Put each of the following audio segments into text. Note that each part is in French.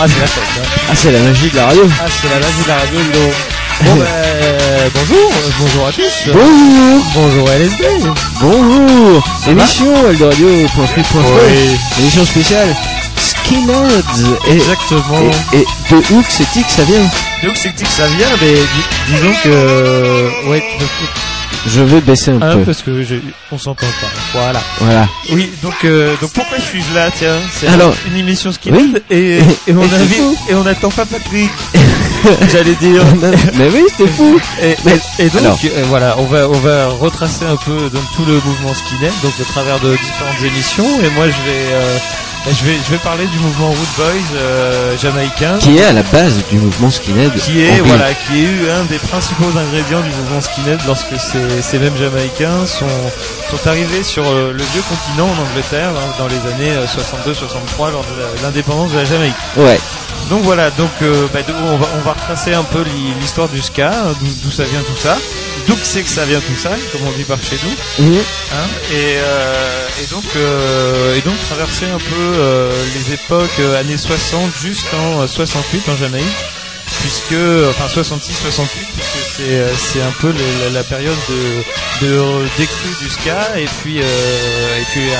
Ah, c'est la fête. Hein. Ah, c'est la magie de la radio. Ah, c'est la magie de la radio, Ludo. Bon, ben, bonjour, euh, bonjour à tous. Bonjour. Bonjour LSD. Bonjour. Émission eldoradio.free.com. Émission spéciale Skinheads. Et, Exactement. et, et de où que c'est que ça vient? Donc, c'est que ça vient, mais dis- disons que, ouais, Je vais baisser un un peu. parce que je, on s'entend pas. Voilà. Voilà. Oui, donc, euh, donc pourquoi je suis là, tiens? C'est Alors, une émission oui. et, et on Et invite, et on attend pas Patrick. J'allais dire. Mais oui, c'était fou. Et, donc alors. euh, voilà, on va on va retracer un peu donc tout le mouvement skinhead, donc au travers de différentes émissions. Et moi je vais euh, je vais je vais parler du mouvement Root Boys euh, jamaïcain, Qui est à la base du mouvement skinhead qui est voilà qui est eu un des principaux ingrédients du mouvement skinhead lorsque ces ces mêmes jamaïcains sont sont arrivés sur euh, le vieux continent en Angleterre hein, dans les années 62-63 lors de l'indépendance de la Jamaïque. Ouais. Donc voilà, donc euh, bah, on, va, on va retracer un peu l'hi- l'histoire du ska, hein, d'où ça vient tout ça, d'où que c'est que ça vient tout ça, comme on dit par chez nous, hein, et, euh, et donc euh, et donc traverser un peu euh, les époques euh, années 60 jusqu'en euh, 68 en Jamaïque, puisque enfin 66 68 puisque c'est euh, un peu le- la, la période de de euh, décrue du ska et puis euh, et puis euh,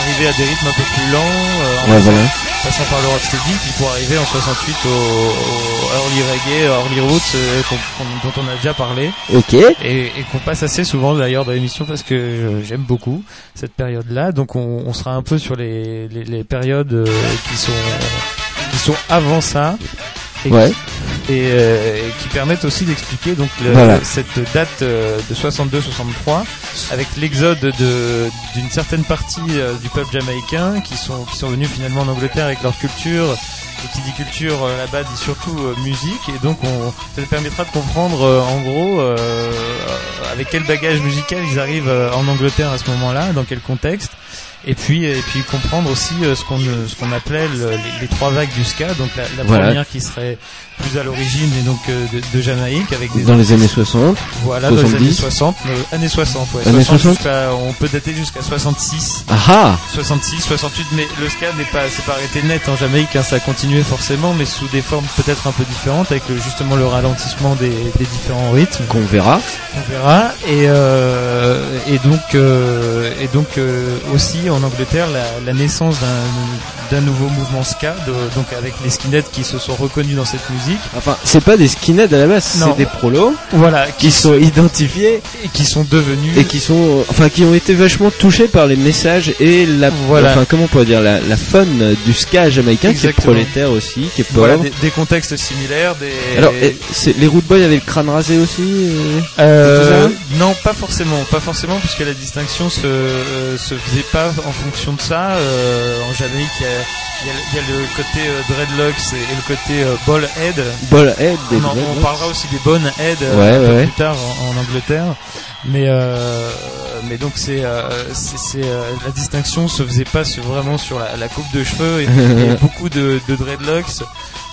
arriver à des rythmes un peu plus lents euh, en Ouais, voilà. Passant par le rocksteady, puis pour arriver en 68 au, au early reggae, early roots, euh, qu'on- qu'on- dont on a déjà parlé, Ok. et, et qu'on passe assez souvent d'ailleurs dans l'émission parce que euh, j'aime beaucoup cette période-là. Donc on, on sera un peu sur les, les, les périodes euh, qui sont qui sont avant ça. Et, Ouais. et, euh, et qui permettent aussi d'expliquer donc le- Voilà. cette date euh, de 62-63 avec l'exode de d'une certaine partie euh, du peuple jamaïcain qui sont qui sont venus finalement en Angleterre avec leur culture et qui dit culture euh, là-bas dit surtout musique et donc on, ça permettra de comprendre euh, en gros avec quel bagage musical ils arrivent en Angleterre à ce moment-là, dans quel contexte et puis et puis comprendre aussi euh, ce qu'on ce qu'on appelait le- les, les trois vagues du ska donc la, la Voilà. première qui serait plus à l'origine et donc euh, de, de Jamaïque avec des Dans les années 60. voilà, dans les 70. années 60, euh, années 60, ouais. Années 60 60. jusqu'à- on peut dater jusqu'à 66, Ah ah 66, 68, mais le ska n'est pas, c'est pas arrêté net en Jamaïque, hein, ça a continué forcément, mais sous des formes peut-être un peu différentes, avec le- justement le ralentissement des, des différents rythmes, Qu'on verra. on verra. Et, euh, et donc, euh, et donc euh, aussi en Angleterre, la, la naissance d'un, nouveau mouvement ska, de- donc avec les skinheads qui se sont reconnus dans cette musique. Enfin, c'est pas des skinheads à la base, c'est des prolos Voilà, qui sont identifiés et qui sont devenus et qui sont, enfin, qui ont été vachement touchés par les messages et la, Voilà. enfin, comment on pourrait dire, la, la fun du ska jamaïcain qui est prolétaire aussi, qui est pauvre. Voilà, des, des contextes similaires, des. Alors, et les Root Boys avaient le crâne rasé aussi euh Euh, non, pas forcément, pas forcément, puisque la distinction se euh, se faisait pas en fonction de ça. Euh, en Jamaïque, il y a, y y le côté euh, dreadlocks et, et le côté euh, ball head. Ball Head, des On, en- on parlera aussi des bonnes head euh, Ouais, ouais, plus tard en, en Angleterre. Mais euh, mais donc c'est euh, c'est euh, la distinction se faisait pas sur, vraiment sur la, la coupe de cheveux et, et beaucoup de, de dreadlocks.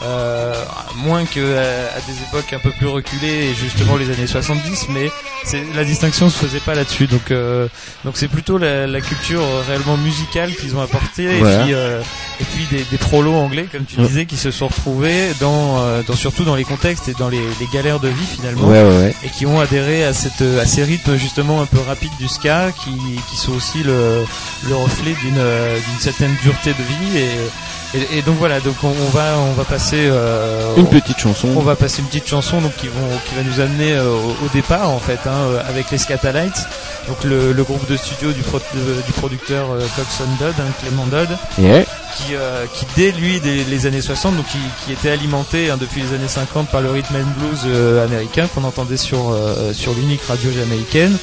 Euh, moins que à, à des époques un peu plus reculées et justement les années 70 mais c'est la distinction se faisait pas là-dessus donc euh, donc c'est plutôt la, la culture réellement musicale qu'ils ont apporté Voilà. et puis euh, et puis des, des prolos anglais comme tu Ouais. disais qui se sont retrouvés dans, euh, dans surtout dans les contextes et dans les, les galères de vie finalement Ouais, ouais, ouais. et qui ont adhéré à cette à ces rythmes justement un peu rapides du ska qui, qui sont aussi le, le reflet d'une euh, d'une certaine dureté de vie et, et, et donc voilà donc on, on va on va passer euh, Une petite chanson. on va passer une petite chanson donc qui vont qui va nous amener euh, au, au départ en fait hein, euh, avec les Scatalites donc le, le groupe de studio du, pro- de- du producteur euh, Coxon Dodd hein, Clément Dodd Yeah. Qui, euh, qui dès lui des, les années 60 donc qui, qui était alimenté hein, depuis les années 50 par le rhythm and blues euh, américain qu'on entendait sur euh, sur l'unique radio jamaïcaine.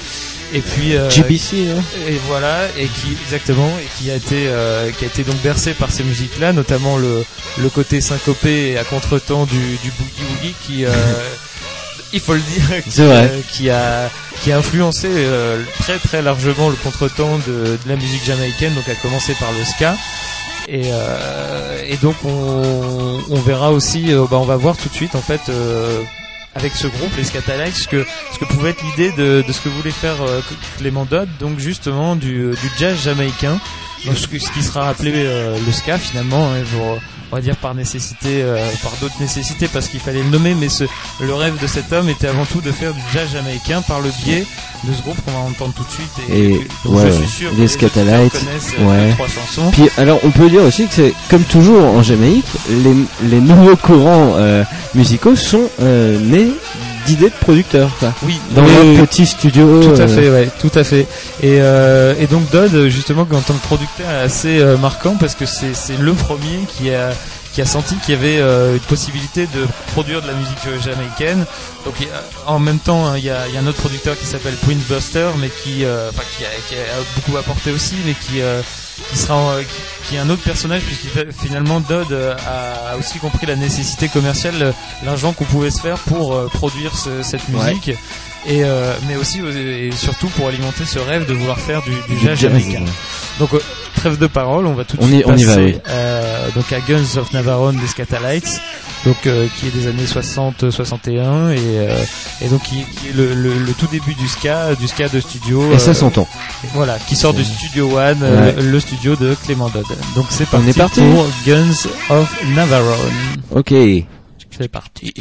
Et puis euh, GBC, hein. et voilà et qui exactement et qui a été euh, qui a été donc bercé par ces musiques là notamment le le côté syncopé et à contretemps du du boogie woogie qui euh, il faut le dire qui, euh, qui a qui a influencé euh, très très largement le contretemps de, de la musique jamaïcaine donc à commencer par le ska et, euh, et donc on, on verra aussi euh, bah, on va voir tout de suite en fait euh, avec ce groupe, les Scatalites, ce que, ce que pouvait être l'idée de, ce que voulait faire euh, Clément Dodd, donc justement du, du jazz jamaïcain, donc ce, qui sera appelé le ska finalement, hein, pour, on va dire par nécessité, euh, par d'autres nécessités parce qu'il fallait le nommer, mais ce, le rêve de cet homme était avant tout de faire du jazz jamaïcain par le biais de ce groupe qu'on va entendre tout de suite. Et, ouais, je suis sûr que les Scatalites, euh, ouais. trois chansons. Puis alors on peut dire aussi que c'est comme toujours en Jamaïque, les, les nouveaux courants euh, musicaux sont euh, nés d'idées de producteurs. Quoi. Oui, Dans un oui, petit studio. Tout à euh, fait, ouais, tout à fait. Et, euh, et donc Dodd, justement, en tant que producteur, est assez euh, marquant parce que c'est c'est le premier qui a qui a senti qu'il y avait euh, une possibilité de produire de la musique euh, jamaïcaine. Donc a- en même temps, hein, il y, a, il y a un autre producteur qui s'appelle Prince Buster, mais qui, euh, enfin, qui, a, qui a beaucoup apporté aussi, mais qui euh, qui sera en- qui, qui est un autre personnage puisqu'il fait- finalement Dodd euh, a, a aussi compris la nécessité commerciale, euh, l'argent qu'on pouvait se faire pour euh, produire ce- cette Ouais. musique. Et euh, mais aussi euh, et surtout pour alimenter ce rêve de vouloir faire du, du du jazz ouais. Donc euh, trêve de parole, on va tout de On y- suite on y passer va, oui. euh, donc à Guns of Navarone des Scatalites, donc euh, qui est des années 60-61 et, euh, et donc qui, qui est le, le, le tout début du ska, du ska de studio. Et ça euh, s'entend. voilà, qui sort du Studio One, euh, le, le studio de Clément Dodd. Donc c'est On parti, est parti pour Guns of Navarone. Ok. C'est parti.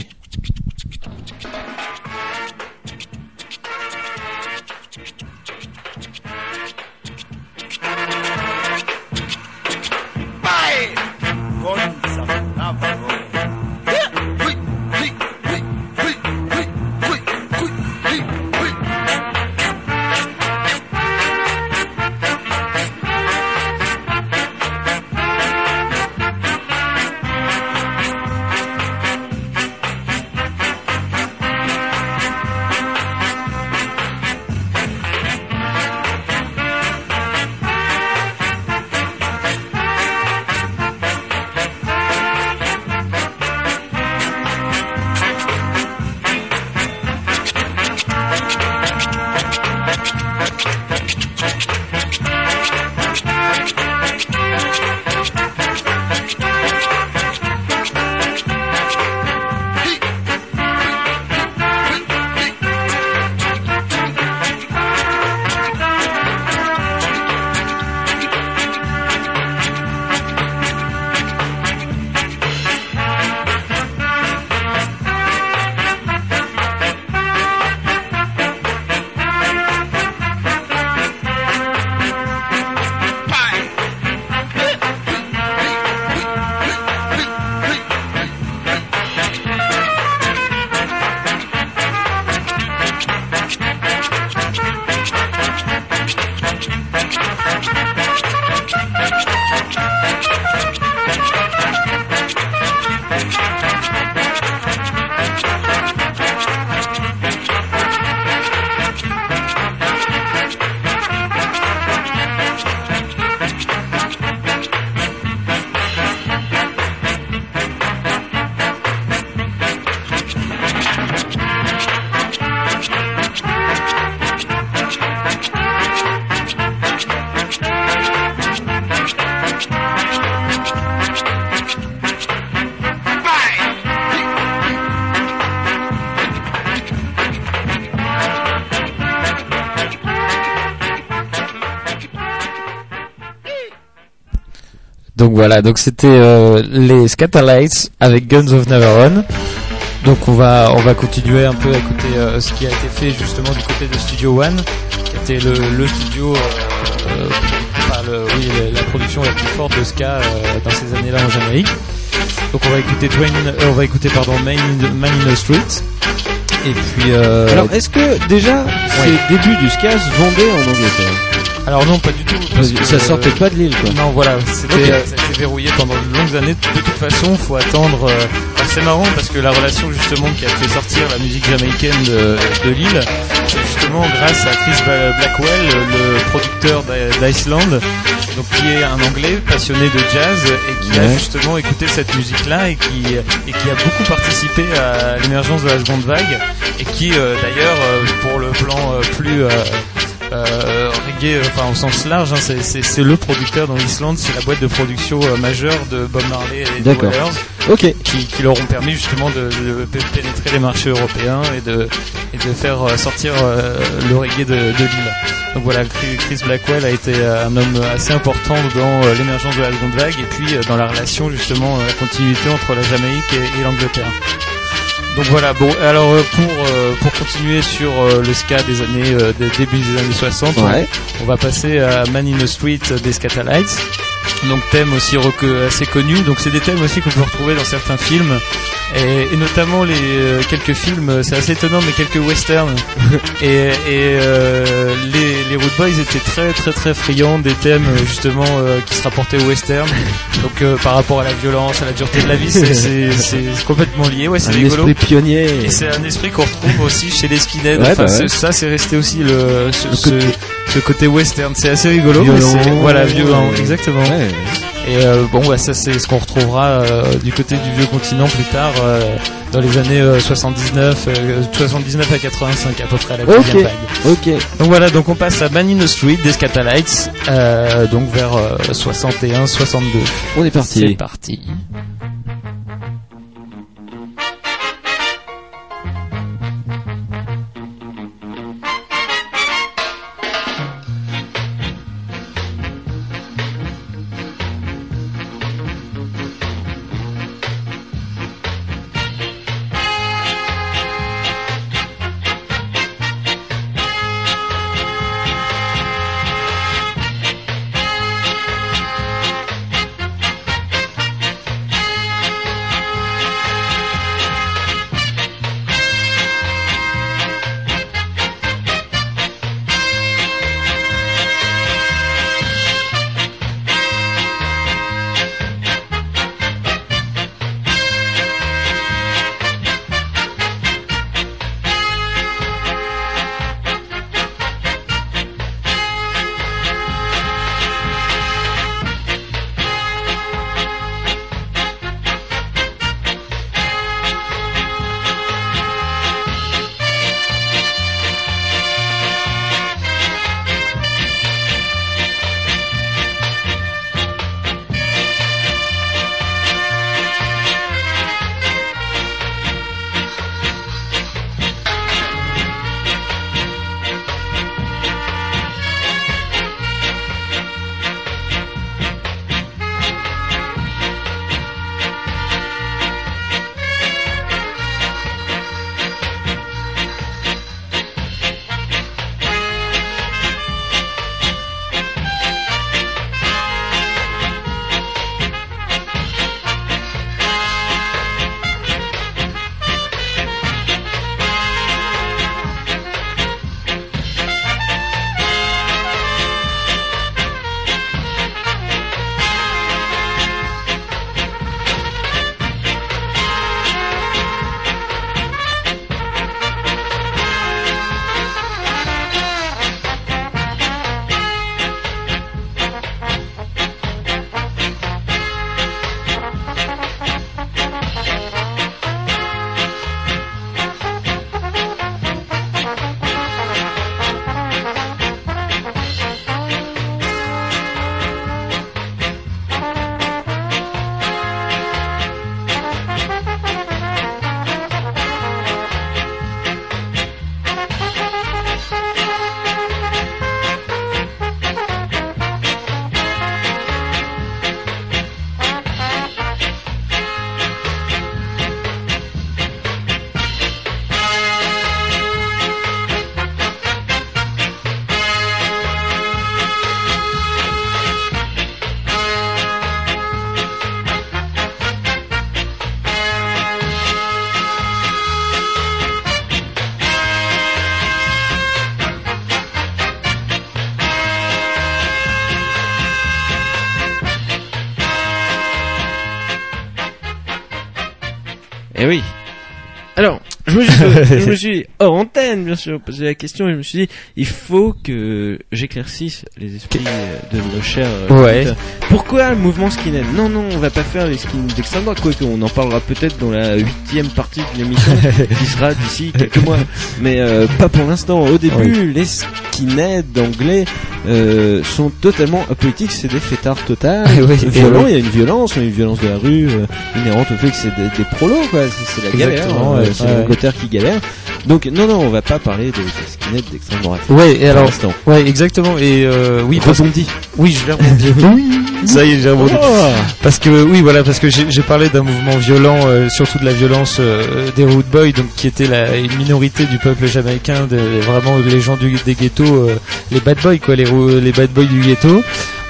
Voilà, donc c'était euh, les Scatalites avec Guns of Navarone. Donc on va on va continuer un peu à écouter euh, ce qui a été fait justement du côté de Studio One, qui était le, le studio, euh, euh, enfin, le- oui, la, la production la plus forte de ska euh, dans ces années-là en Jamaïque. Donc on va écouter Twain, euh, on va écouter pardon Man in the, Man in the Street. Et puis euh, Alors est-ce que déjà ces débuts du ska se vendaient en Angleterre? Alors non pas du tout parce que, Ça euh, sortait pas de l'île quoi. Non, voilà, c'était, Ok. Euh, verrouillé pendant de longues années. De toute façon, faut attendre. euh, c'est marrant parce que la relation justement qui a fait sortir la musique jamaïcaine de, de l'île, c'est justement grâce à Chris Blackwell, le producteur d'I- d'Iceland, donc qui est un Anglais passionné de jazz et qui a justement écouté cette musique-là et qui et qui a beaucoup participé à l'émergence de la seconde vague et qui euh, d'ailleurs euh, pour le plan euh, plus euh, euh, euh, reggae, enfin au sens large, hein, c'est- le producteur dans l'Islande, c'est la boîte de production euh, majeure de Bob Marley et des D'accord. Wailers qui, qui leur ont permis justement de, de pénétrer les marchés européens et de, et de faire sortir euh, le reggae de, de l'île. Donc voilà, Chris Blackwell a été un homme assez important dans l'émergence de la seconde vague et puis dans la relation justement, la continuité entre la Jamaïque et, et l'Angleterre. Donc voilà, bon, alors euh, pour euh, pour continuer sur euh, le ska des années euh, des début des années 60, Ouais. on va passer à Man in the Street des Scatalites. Donc thème aussi assez connu. Donc c'est des thèmes aussi qu'on peut retrouver dans certains films et, et notamment les euh, quelques films. C'est assez étonnant, mais quelques westerns. et et euh, les les Root Boys étaient très très très friands des thèmes euh, justement euh, qui se rapportaient au western. Donc euh, par rapport à la violence, à la dureté de la vie, c'est complètement lié. Ouais, c'est Un rigolo. esprit pionnier. Et c'est un esprit qu'on retrouve aussi chez les skinheads. Ouais, enfin, bah ouais. ça, c'est resté aussi le, ce, Le côté- ce côté western. C'est assez rigolo, mais Violent. voilà, violent, exactement. Ouais. Et euh, bon, bah, ça, c'est ce qu'on retrouvera euh, du côté du vieux continent plus tard, euh, dans les années euh, 79, euh, 79 à 85 à peu près, la Ok. deuxième vague. Ok. Donc voilà, donc on passe à Man in the Street des Scatalites, donc vers euh, 61, 62. On est C'est parti. Eh oui. Je me suis, je me suis hors antenne, bien sûr, posé la question et je me suis dit, il faut que j'éclaircisse les esprits de nos chers. euh, Ouais. auditeurs. Pourquoi le mouvement skinhead? Non, non, on va pas faire les skins d'extrême droite, quoique on en parlera peut-être dans la huitième partie de l'émission qui sera d'ici quelques mois. Mais euh, pas pour l'instant. Au début, les skinheads anglais euh, sont totalement apolitiques, c'est des fêtards total. Oui, violents, il y a une violence, une violence de la rue euh, inhérente au fait que c'est des, des prolos, quoi. C'est, la galère, Exactement, euh, ouais, c'est ouais. Qui galère. Donc non, non, on va pas parler de, de skinheads d'extrême droite. Ouais, et alors, ouais, exactement. Et euh, oui, parce- Rebondi. oui, je vais rebondir. Oui, ça y est, j'ai rebondi. Parce que oui, voilà, parce que j'ai parlé d'un mouvement violent, euh, surtout de la violence euh, des Root Boys, donc qui était la, une minorité du peuple jamaïcain, de, vraiment les gens du, des ghettos, euh, les bad boys quoi, les, les bad boys du ghetto.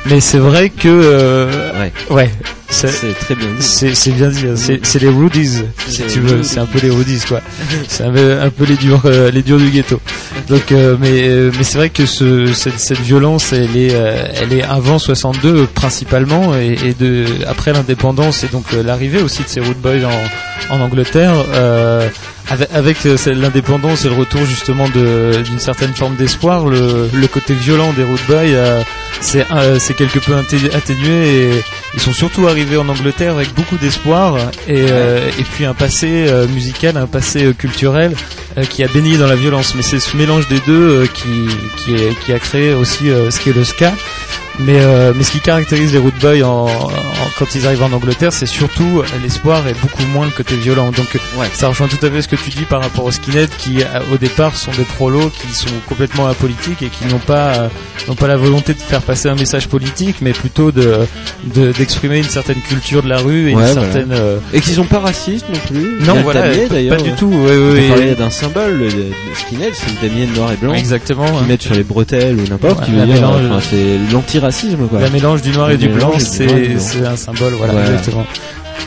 Mais c'est vrai que Ouais. ouais, c'est très bien dit. c'est bien dit, hein. c'est les Rudies, si C'est tu veux, c'est un peu les Rudies quoi. C'est un peu, un peu les durs, euh, les durs du ghetto. Donc, euh, mais euh, mais c'est vrai que ce, cette, cette violence, elle est, euh, elle est avant 62 euh, principalement, et, et de après l'indépendance et donc euh, l'arrivée aussi de ces Root Boys en, en Angleterre. Euh, avec, avec euh, l'indépendance et le retour justement d'une certaine forme d'espoir, le, le côté violent des Root Boys, euh, c'est euh, quelque peu atténué et ils sont surtout arrivés en Angleterre avec beaucoup d'espoir et, euh, et puis un passé euh, musical, un passé euh, culturel qui a baigné dans la violence. Mais c'est ce mélange des deux qui, qui, qui a créé aussi ce qui est le ska. Mais, euh, mais ce qui caractérise les Root Boys en, en- quand ils arrivent en Angleterre, c'est surtout l'espoir et beaucoup moins le côté violent. Donc Ouais. ça rejoint tout à fait ce que tu dis par rapport aux skinheads qui euh, au départ sont des prolos qui sont complètement apolitiques et qui n'ont pas euh, n'ont pas la volonté de faire passer un message politique, mais plutôt de de- d'exprimer une certaine culture de la rue et Ouais, une voilà. certaine euh, Et qu'ils sont pas racistes non plus. Non voilà damier, pas, d'ailleurs. pas du tout. Ouais, On ouais, parler ouais. d'un symbole, le, le skinhead, c'est le damier noir et blanc. exactement. Hein. mettent sur les bretelles ou n'importe, Ouais, qui veut dire, enfin, c'est quoi. La mélange du noir et du blanc, c'est noir et du blanc. c'est un symbole, voilà, Voilà. exactement.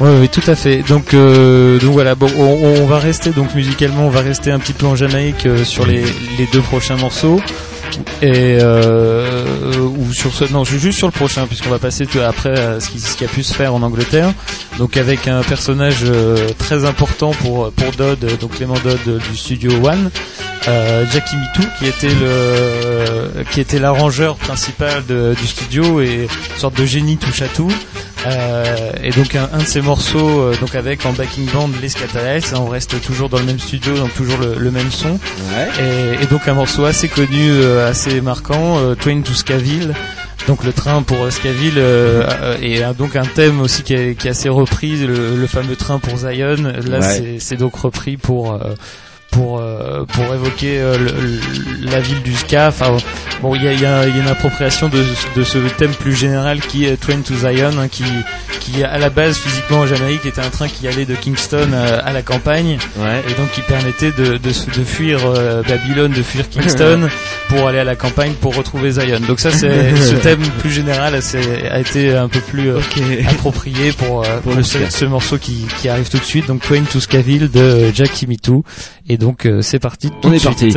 Ouais, oui, tout à fait. Donc, euh, donc voilà. Bon, on, on va rester donc musicalement, on va rester un petit peu en Jamaïque euh, sur les, les deux prochains morceaux. Et euh, ou sur ce, non, juste sur le prochain, puisqu'on va passer après à ce qui, ce qui a pu se faire en Angleterre. Donc avec un personnage euh, très important pour pour Dodd, euh, donc Clément Dodd euh, du studio One, euh, Jackie Mitou, qui était le qui était l'arrangeur principal de- du studio et une sorte de génie touche à tout. Euh, et donc un, un de ces morceaux, euh, donc avec en backing band les Scatalites, on reste toujours dans le même studio, donc toujours le, le même son. Ouais. Et, et donc un morceau assez connu, euh, assez marquant, euh, Train to Scaville. Donc le train pour Scaville et donc un thème aussi qui est, qui est assez repris, le, le fameux train pour Zion. Là Ouais. c'est- donc repris pour pour euh, pour évoquer euh, le- le- la ville du ska. Enfin bon, il y a, il y, a, y a une appropriation de, de ce thème plus général qui est Train to Zion, hein, qui qui à la base physiquement en Jamaïque était un train qui allait de Kingston euh, à la campagne Ouais. et donc qui permettait de, de, de fuir euh, Babylone, de fuir Kingston pour aller à la campagne pour retrouver Zion. Donc ça c'est ce thème plus général a été un peu plus euh, approprié pour, pour le ce, ce morceau qui, qui arrive tout de suite. Donc Twain to Scaville de Jackie Mitou. Et donc euh, c'est parti. Tout On de est suite. parti.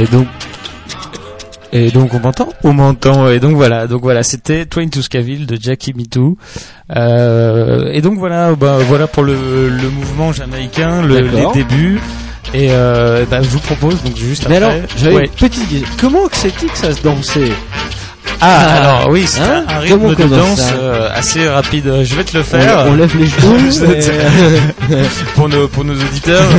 Et donc, et donc on m'entend On m'entend. Et donc voilà, donc voilà, c'était Train to Scaville de Jackie Mitou. Euh, et donc voilà, bah, voilà pour le, le mouvement jamaïcain, le, les débuts. Et euh, bah, je vous propose donc juste Mais après. alors, j'avais Ouais. une petite question. Comment que c'est que ça se dansait Ah, Ah. alors oui, c'est Hein un rythme de danse euh, assez rapide. Je vais te le faire on lève les genoux mais- pour nos pour nos auditeurs.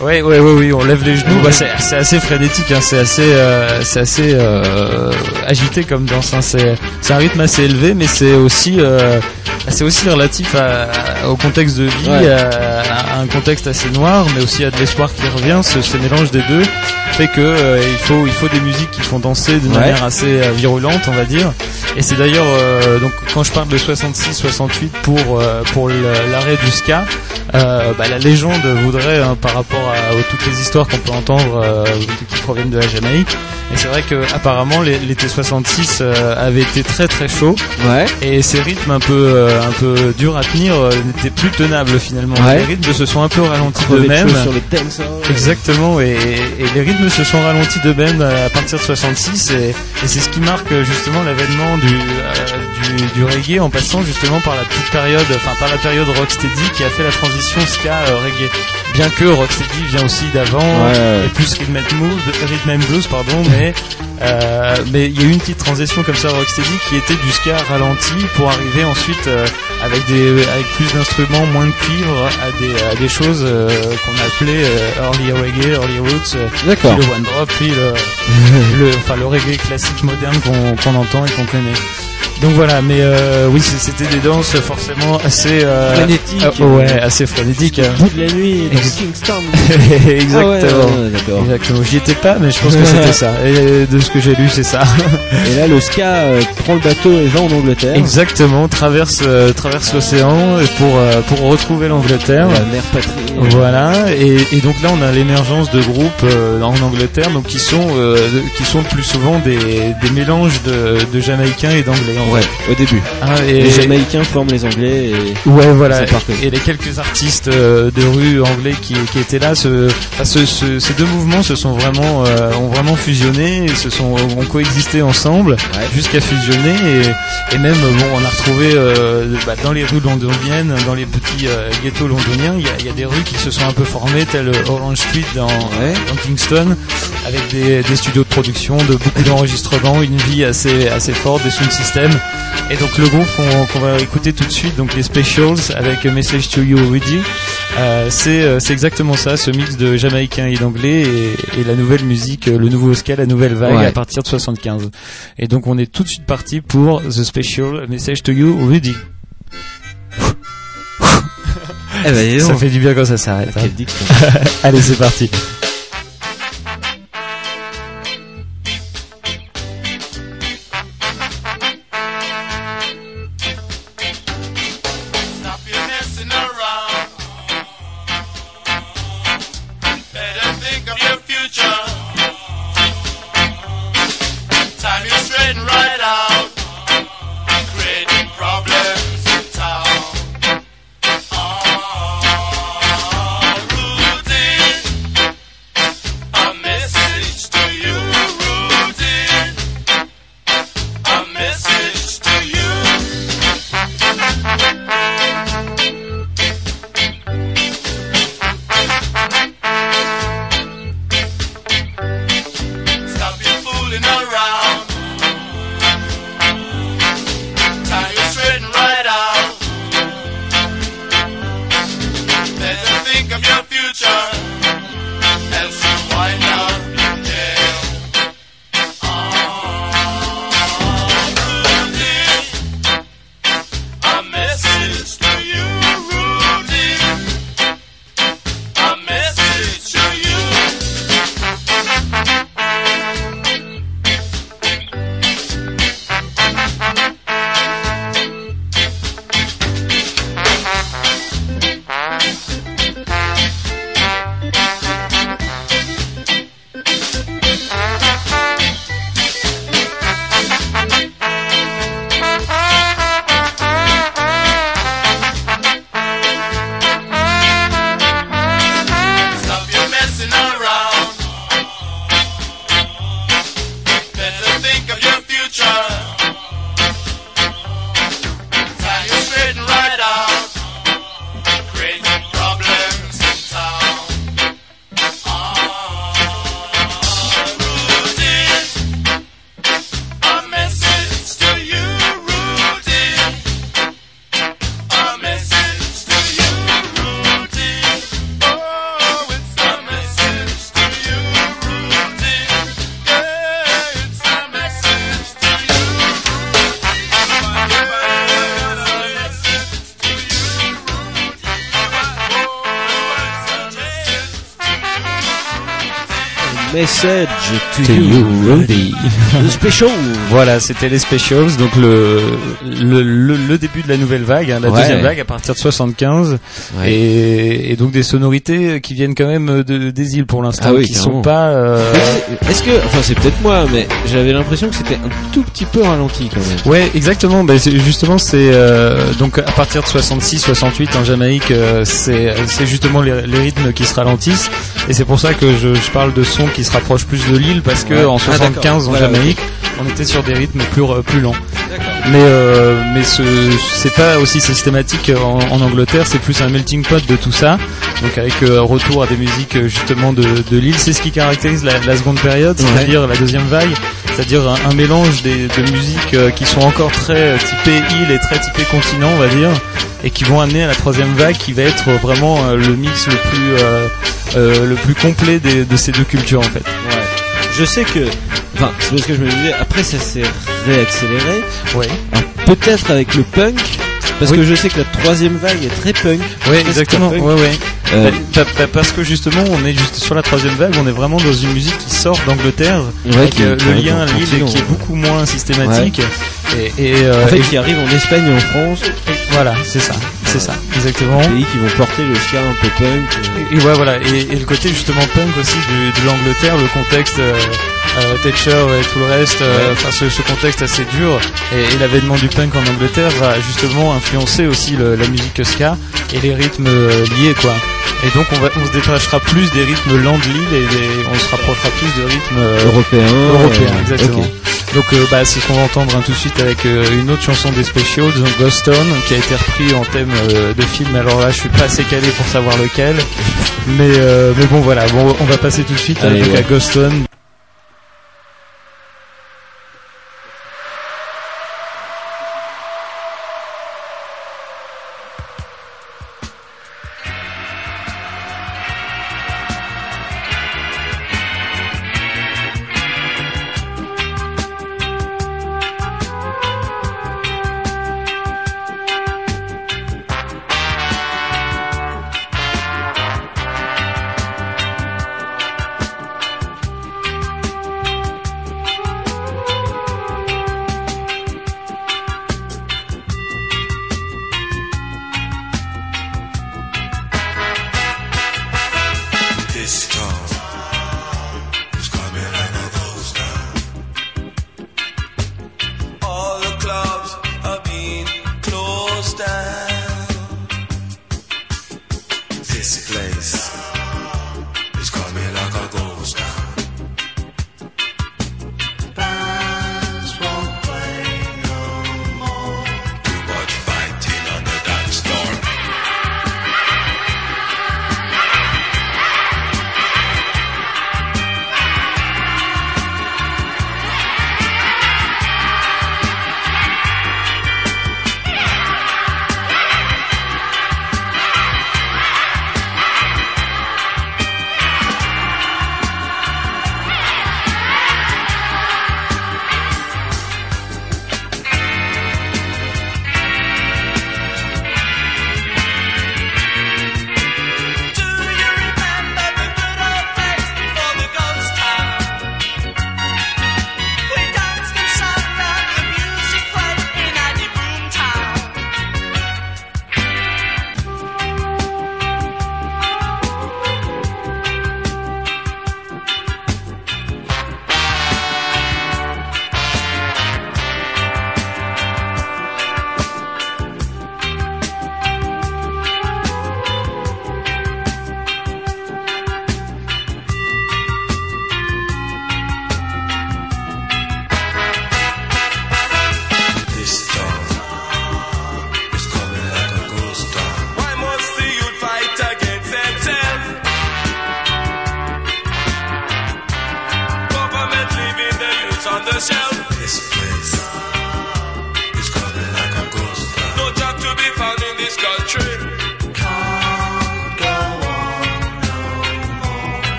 ouais, ouais, ouais, oui, on lève les genoux. Bah, c'est c'est assez frénétique, hein, c'est assez euh, c'est assez euh, agité comme danse. Hein. C'est c'est un rythme assez élevé, mais c'est aussi euh, c'est aussi relatif à- au contexte de vie, Ouais. à, à un contexte assez noir, mais aussi à de l'espoir qui revient. Ce, ce mélange des deux fait que euh, il faut il faut des musiques qui font danser d'une Ouais. manière assez euh, virulente, on va dire. Et c'est d'ailleurs euh, donc quand je parle de 66-68 pour euh, pour l'arrêt du ska, euh, bah, la légende voudrait hein, par rapport à, aux toutes les histoires qu'on peut entendre euh, qui proviennent de la Jamaïque. Et c'est vrai que apparemment l'été 66 euh, avait été très très chaud Ouais. et ces rythmes un peu euh, un peu durs à tenir euh, n'étaient plus tenables finalement. Ouais. Les rythmes se sont un peu ralentis d'eux-mêmes. sur dance. Exactement, et, et les rythmes se sont ralentis d'eux-mêmes à partir de 66, et, et c'est ce qui marque euh, justement l'avènement du, euh, du, du reggae en passant justement par la petite période, enfin par la période rocksteady qui a fait la transition ska euh, reggae. Bien que rocksteady vient aussi d'avant, Ouais, ouais. et plus rhythm and, blues, rhythm and blues, pardon, mais euh, mais il y a eu une petite transition comme ça rocksteady qui était du ska ralenti pour arriver ensuite euh, avec des avec plus d'instruments, moins de cuivre, à des à des choses euh, qu'on appelait euh, early reggae, early roots, D'accord. puis le one drop, puis le, le enfin le reggae classique moderne qu'on qu'on entend et qu'on connaît. Donc voilà, mais euh, oui, c'était des danses forcément assez euh, Frénétiques. euh, ouais, assez frénétiques. Au bout de la nuit, dans Kingston. Exactement. Ah ouais, ouais, ouais, d'accord. Exactement. J'y étais pas, mais je pense que c'était ça. Et de ce que j'ai lu, c'est ça. Et là, le ska euh, prend le bateau et va en Angleterre. Exactement. Traverse euh, traverse l'océan pour euh, pour retrouver l'Angleterre. La mère patrie. Voilà, et, et donc là on a l'émergence de groupes en Angleterre, donc qui sont qui sont plus souvent des, des mélanges de, de Jamaïcains et d'Anglais. Ouais, au début. Et, Les Jamaïcains forment les Anglais et ouais, voilà. Et les quelques artistes de rue anglais qui, qui étaient là, ce, enfin, ce- ce- ces deux mouvements se sont vraiment ont vraiment fusionné, se sont ont coexisté ensemble jusqu'à fusionner et, et même bon on a retrouvé euh, bah, dans les rues londoniennes, dans les petits euh, ghettos londoniens, il y a, il y a des rues qui se sont un peu formées, tel Orange Street dans, Ouais. dans Kingston, avec des, des studios de production, de beaucoup d'enregistrements, une vie assez assez forte, des sound systems. Et donc le groupe qu'on va écouter tout de suite, donc les Specials avec Message to You Rudy, euh, c'est euh, exactement ça, ce mix de jamaïcain et d'anglais et, et la nouvelle musique, le nouveau ska, la nouvelle vague Ouais. à partir de 75. Et donc on est tout de suite parti pour The Special Message to You Rudy. Eh ben, Ça fait du bien quand ça s'arrête. hein. Allez, c'est parti. Message to, To you, Rudy. The special. Voilà, c'était les specials, donc le, le, le, le début de la nouvelle vague, hein, la Ouais. deuxième vague à partir de 75, Ouais. et, et donc des sonorités qui viennent quand même de, des îles pour l'instant, Ah oui, qui carrément. sont pas... euh, Est-ce que, enfin c'est peut-être moi, mais j'avais l'impression que c'était un tout petit peu ralenti quand même. Ouais, exactement. Bah, justement, c'est euh, donc à partir de 66, 68 en Jamaïque, euh, c'est c'est justement les, les rythmes qui se ralentissent, et c'est pour ça que je, je parle de sons qui se rapprochent plus de l'île, parce que Ouais. en Ah, d'accord. 75 en Voilà, Jamaïque, on était sur des rythmes plus euh, plus lents. Mais euh, mais ce c'est pas aussi systématique en, en Angleterre, c'est plus un melting pot de tout ça. Donc avec euh, retour à des musiques euh, justement de, de l'île, c'est ce qui caractérise la, la seconde période, c'est-à-dire la deuxième vague, c'est-à-dire un, un mélange des, de musiques qui sont encore très typées île et très typées continent, on va dire, et qui vont amener à la troisième vague qui va être vraiment euh, le mix le plus euh, euh, le plus complet des- de ces deux cultures en fait. Ouais. Je sais que, enfin c'est parce que je me disais, après ça s'est réaccéléré. Ouais. Alors, Peut-être avec le punk. Parce Oui. que je sais que la troisième vague est très punk. Presque exactement. punk. Ouais, ouais. Euh, parce que justement, on est juste sur la troisième vague, on est vraiment dans une musique qui sort d'Angleterre, ouais, avec qui- euh, le lien à l'île qui est beaucoup moins systématique. Et, et, euh, En fait, et- qui arrive en Espagne et en France, voilà, c'est ça, c'est ça, exactement. pays qui vont porter le ska un peu punk. euh. Et, et ouais, voilà, et, et le côté justement punk aussi de l'Angleterre, le contexte euh, euh, Thatcher et tout le reste, euh, Ouais. ce, ce contexte assez dur, et, et l'avènement du punk en Angleterre va justement influencer aussi le- la musique ska et les rythmes euh, liés quoi. Et donc on, va, on se détachera plus des rythmes l'île et des- on se rapprochera plus de rythmes Européen. européens, euh, exactement. Donc bah, c'est ce qu'on va entendre hein, tout de suite avec une autre chanson des Specials, Ghost Town, qui a été repris en thème euh, de film. Alors là, je suis pas assez calé pour savoir lequel, mais euh, mais bon voilà, bon on va passer tout de suite Allez, donc ouais. à Ghost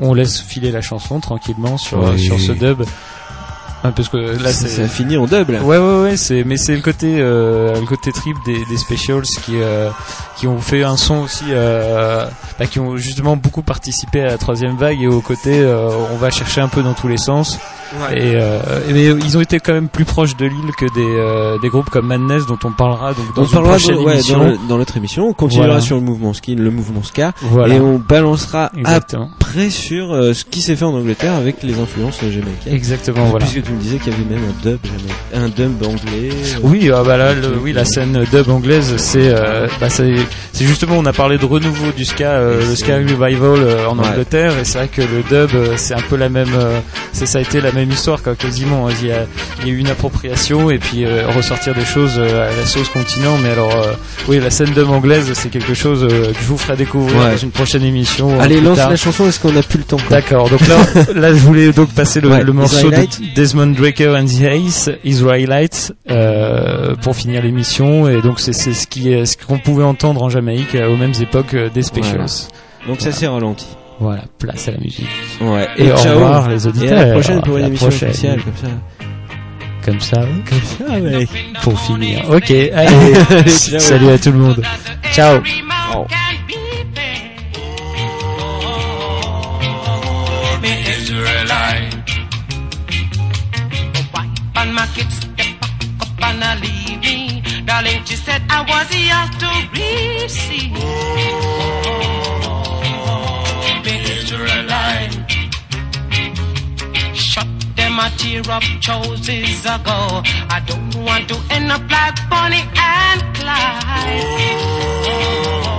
on, laisse filer la chanson tranquillement sur sur ce dub. Ouais, parce que là c'est ça finit en dub là. Ouais ouais ouais c'est mais c'est le côté euh, le côté trip des, des specials qui euh, qui ont fait un son aussi euh, bah, qui ont justement beaucoup participé à la troisième vague et au côté euh, on va chercher un peu dans tous les sens et, euh, mais ils ont été quand même plus proches de l'île que des euh, des groupes comme Madness dont on parlera donc dans on une parlera prochaine ouais, émission dans, le- dans notre émission. On continuera Voilà. sur le mouvement skin, le mouvement ska, voilà et on balancera exactement après sur euh, ce qui s'est fait en Angleterre avec les influences jamaïcaines. exactement voilà Puisque tu me disais qu'il y avait même un dub, un dub anglais. euh, Oui, ah bah là, le- oui, la scène dub anglaise, c'est, euh, bah c'est, c'est justement, on a parlé de renouveau du ska, euh, le ska revival euh, en Ouais. Angleterre, et c'est vrai que le dub, c'est un peu la même, euh, c'est ça a été la même histoire, quoi, quasiment. Il y a, il y a eu une appropriation et puis euh, ressortir des choses euh, à la sauce continent. Mais alors, euh, oui, la scène dub anglaise, c'est quelque chose euh, que je vous ferai découvrir Ouais. dans une prochaine émission. Allez, lance tard. la chanson. Est-ce qu'on a plus le temps quoi? D'accord, donc là, là, je voulais donc passer le, Ouais, le morceau Israelite. de Desmond Draker and the Ace, Israelite, euh, pour finir l'émission. Et donc c'est c'est ce qui est ce qu'on pouvait entendre en Jamaïque euh, aux mêmes époques euh, des Specials. Donc ça s'est ralenti. Voilà, place à la musique. Ouais. Et, au ciao. revoir les Et auditeurs. à la prochaine pour une émission prochaine. spéciale comme ça. Comme ça, oui. Comme ça, mec. pour finir. Ok, allez, salut à tout le monde. Ciao. Oh. Darling, she said I was yours to receive. Me Israelite. Shut them a tear up choices ago. I don't want to end up like Bonnie and Clyde.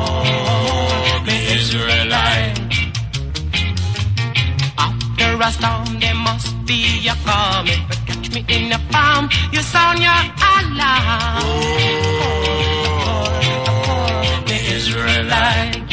Oh, me Israelite. After a storm, there must be a coming. But catch me in the palm, you sound your alarm. Oh, me Israelite.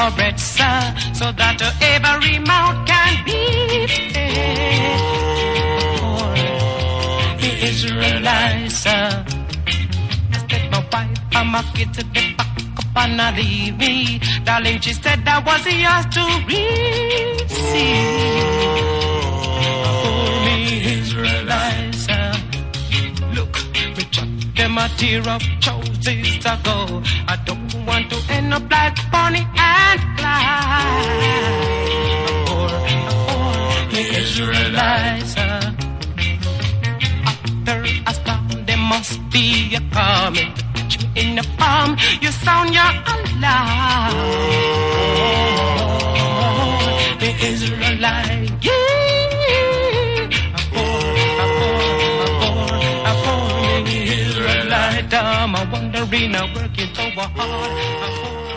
For bread, sir, so that every mouth can be fed. The Israelites. I said my wife and my kids at the back up and I leave me. Darling, she said that was yours to receive. For me, Israelites. Look, me chuck them a tear up choices ago. I don't want to end up like Bonnie and Clyde. Or, or me Israelites. uh, After a storm, there must be a coming. Catch me in the palm, you sound your alarm. The Israelite, yeah. I'm a wonderina I work is so hard.